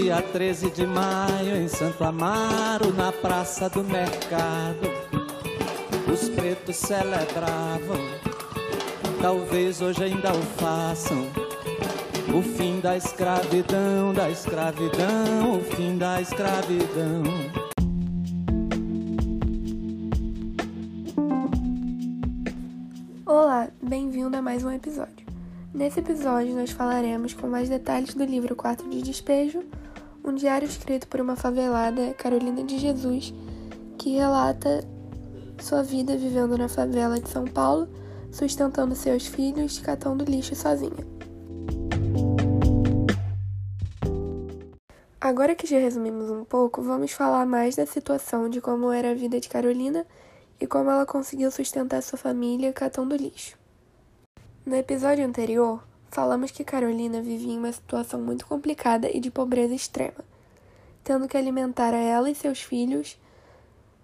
dia 13 de maio, em Santo Amaro, na Praça do Mercado, os pretos celebravam, talvez hoje ainda o façam. O fim da escravidão, da escravidão, o fim da escravidão. Olá, bem-vindo a mais um episódio. Nesse episódio, nós falaremos com mais detalhes do livro Quarto de Despejo, um diário escrito por uma favelada, Carolina de Jesus, que relata sua vida vivendo na favela de São Paulo, sustentando seus filhos, catando lixo sozinha. Agora que já resumimos um pouco, vamos falar mais da situação de como era a vida de Carolina e como ela conseguiu sustentar sua família catando lixo. No episódio anterior, falamos que Carolina vivia em uma situação muito complicada e de pobreza extrema, tendo que alimentar a ela e seus filhos,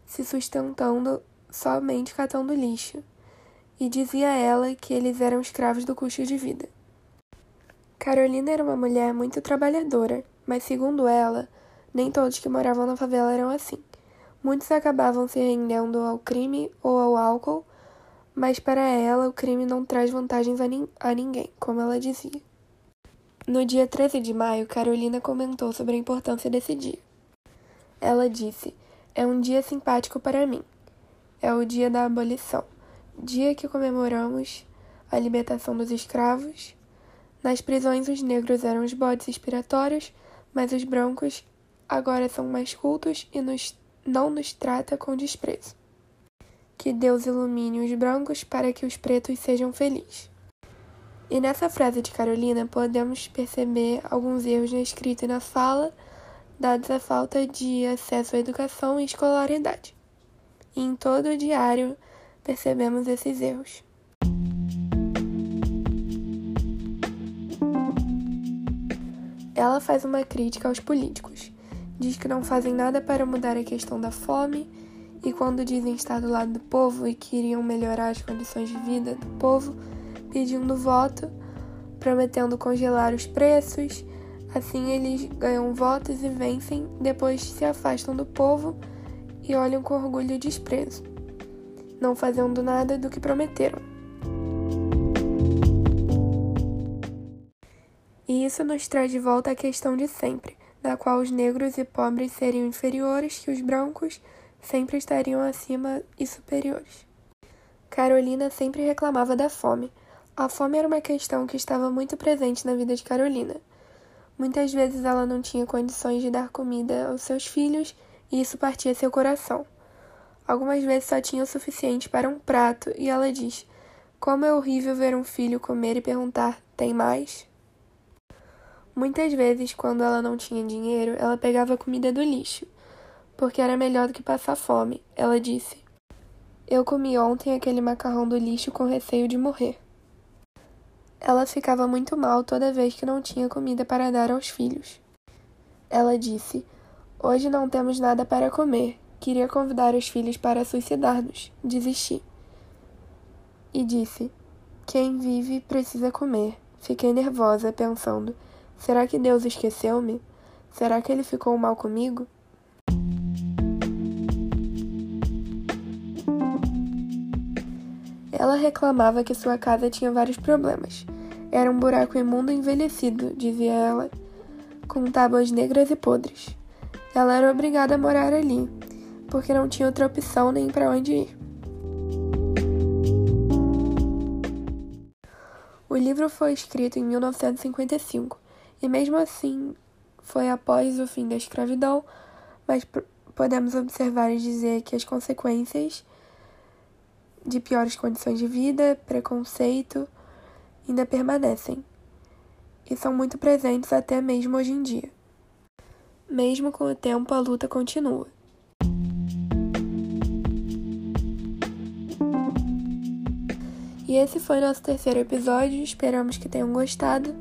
se sustentando somente catando lixo, e dizia a ela que eles eram escravos do custo de vida. Carolina era uma mulher muito trabalhadora, mas segundo ela, nem todos que moravam na favela eram assim. Muitos acabavam se rendendo ao crime ou ao álcool mas para ela o crime não traz vantagens a, nin a ninguém, como ela dizia. No dia 13 de maio, Carolina comentou sobre a importância desse dia. Ela disse: É um dia simpático para mim. É o dia da abolição, dia que comemoramos a libertação dos escravos. Nas prisões, os negros eram os bodes expiratórios, mas os brancos agora são mais cultos e nos, não nos trata com desprezo. Que Deus ilumine os brancos para que os pretos sejam felizes. E nessa frase de Carolina podemos perceber alguns erros na escrita e na fala, dados a falta de acesso à educação e escolaridade. E em todo o diário percebemos esses erros. Ela faz uma crítica aos políticos. Diz que não fazem nada para mudar a questão da fome e quando dizem estar do lado do povo e queriam melhorar as condições de vida do povo, pedindo voto, prometendo congelar os preços, assim eles ganham votos e vencem, depois se afastam do povo e olham com orgulho e desprezo, não fazendo nada do que prometeram. E isso nos traz de volta a questão de sempre, da qual os negros e pobres seriam inferiores que os brancos sempre estariam acima e superiores. Carolina sempre reclamava da fome. A fome era uma questão que estava muito presente na vida de Carolina. Muitas vezes ela não tinha condições de dar comida aos seus filhos e isso partia seu coração. Algumas vezes só tinha o suficiente para um prato e ela diz: Como é horrível ver um filho comer e perguntar: Tem mais? Muitas vezes, quando ela não tinha dinheiro, ela pegava comida do lixo porque era melhor do que passar fome, ela disse. Eu comi ontem aquele macarrão do lixo com receio de morrer. Ela ficava muito mal toda vez que não tinha comida para dar aos filhos. Ela disse: Hoje não temos nada para comer. Queria convidar os filhos para suicidar-nos. Desisti. E disse: Quem vive precisa comer. Fiquei nervosa, pensando: será que Deus esqueceu-me? Será que ele ficou mal comigo? Ela reclamava que sua casa tinha vários problemas. Era um buraco imundo e envelhecido, dizia ela, com tábuas negras e podres. Ela era obrigada a morar ali, porque não tinha outra opção nem para onde ir. O livro foi escrito em 1955 e, mesmo assim, foi após o fim da escravidão, mas podemos observar e dizer que as consequências de piores condições de vida, preconceito, ainda permanecem e são muito presentes até mesmo hoje em dia. Mesmo com o tempo, a luta continua. E esse foi nosso terceiro episódio. Esperamos que tenham gostado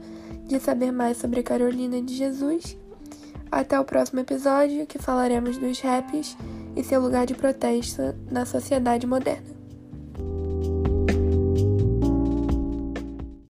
de saber mais sobre Carolina de Jesus. Até o próximo episódio, que falaremos dos raps e seu lugar de protesto na sociedade moderna.